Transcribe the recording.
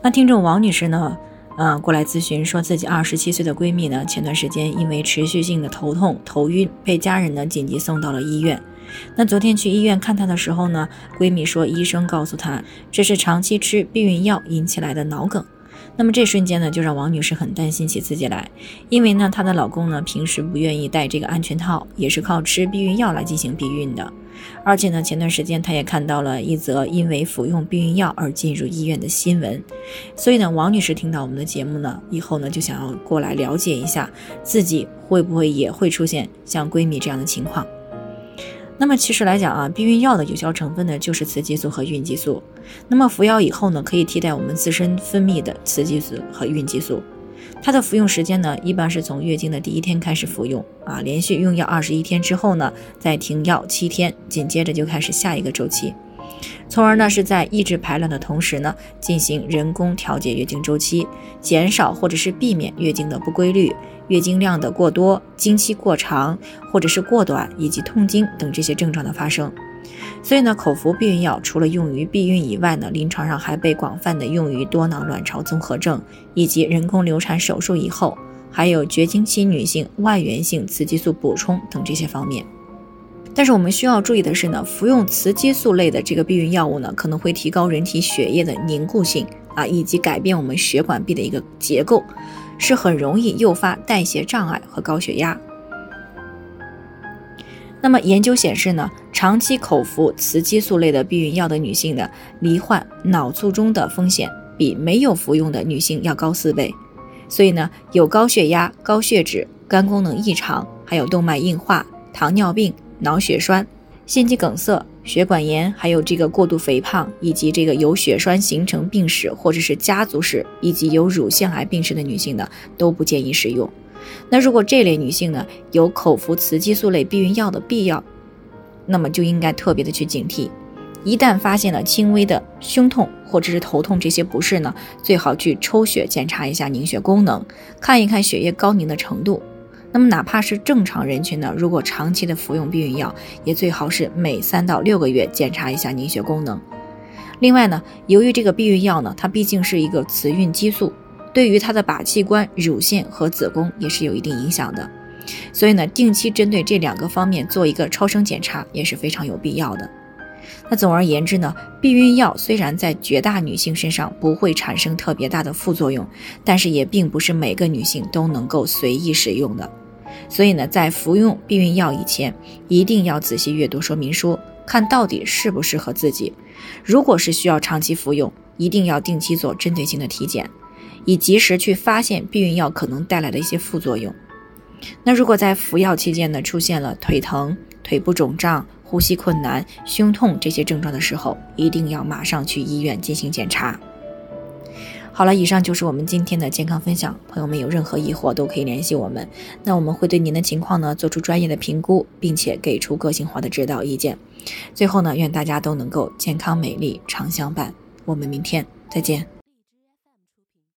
那听众王女士呢，呃，过来咨询，说自己二十七岁的闺蜜呢，前段时间因为持续性的头痛、头晕，被家人呢紧急送到了医院。那昨天去医院看她的时候呢，闺蜜说医生告诉她，这是长期吃避孕药引起来的脑梗。那么这瞬间呢，就让王女士很担心起自己来，因为呢，她的老公呢平时不愿意戴这个安全套，也是靠吃避孕药来进行避孕的。而且呢，前段时间她也看到了一则因为服用避孕药而进入医院的新闻，所以呢，王女士听到我们的节目呢，以后呢就想要过来了解一下自己会不会也会出现像闺蜜这样的情况。那么其实来讲啊，避孕药的有效成分呢就是雌激素和孕激素。那么服药以后呢，可以替代我们自身分泌的雌激素和孕激素。它的服用时间呢，一般是从月经的第一天开始服用啊，连续用药二十一天之后呢，再停药七天，紧接着就开始下一个周期。从而呢，是在抑制排卵的同时呢，进行人工调节月经周期，减少或者是避免月经的不规律、月经量的过多、经期过长或者是过短以及痛经等这些症状的发生。所以呢，口服避孕药除了用于避孕以外呢，临床上还被广泛的用于多囊卵巢综合症以及人工流产手术以后，还有绝经期女性外源性雌激素补充等这些方面。但是我们需要注意的是呢，服用雌激素类的这个避孕药物呢，可能会提高人体血液的凝固性啊，以及改变我们血管壁的一个结构，是很容易诱发代谢障碍和高血压。那么研究显示呢，长期口服雌激素类的避孕药的女性呢，罹患脑卒中的风险比没有服用的女性要高四倍。所以呢，有高血压、高血脂、肝功能异常，还有动脉硬化、糖尿病。脑血栓、心肌梗塞、血管炎，还有这个过度肥胖，以及这个有血栓形成病史或者是家族史，以及有乳腺癌病史的女性呢，都不建议使用。那如果这类女性呢有口服雌激素类避孕药的必要，那么就应该特别的去警惕。一旦发现了轻微的胸痛或者是头痛这些不适呢，最好去抽血检查一下凝血功能，看一看血液高凝的程度。那么哪怕是正常人群呢，如果长期的服用避孕药，也最好是每三到六个月检查一下凝血功能。另外呢，由于这个避孕药呢，它毕竟是一个雌孕激素，对于它的靶器官、乳腺和子宫也是有一定影响的。所以呢，定期针对这两个方面做一个超声检查也是非常有必要的。那总而言之呢，避孕药虽然在绝大女性身上不会产生特别大的副作用，但是也并不是每个女性都能够随意使用的。所以呢，在服用避孕药以前，一定要仔细阅读说明书，看到底适不适合自己。如果是需要长期服用，一定要定期做针对性的体检，以及时去发现避孕药可能带来的一些副作用。那如果在服药期间呢，出现了腿疼、腿部肿胀，呼吸困难、胸痛这些症状的时候，一定要马上去医院进行检查。好了，以上就是我们今天的健康分享。朋友们有任何疑惑都可以联系我们，那我们会对您的情况呢做出专业的评估，并且给出个性化的指导意见。最后呢，愿大家都能够健康美丽常相伴。我们明天再见。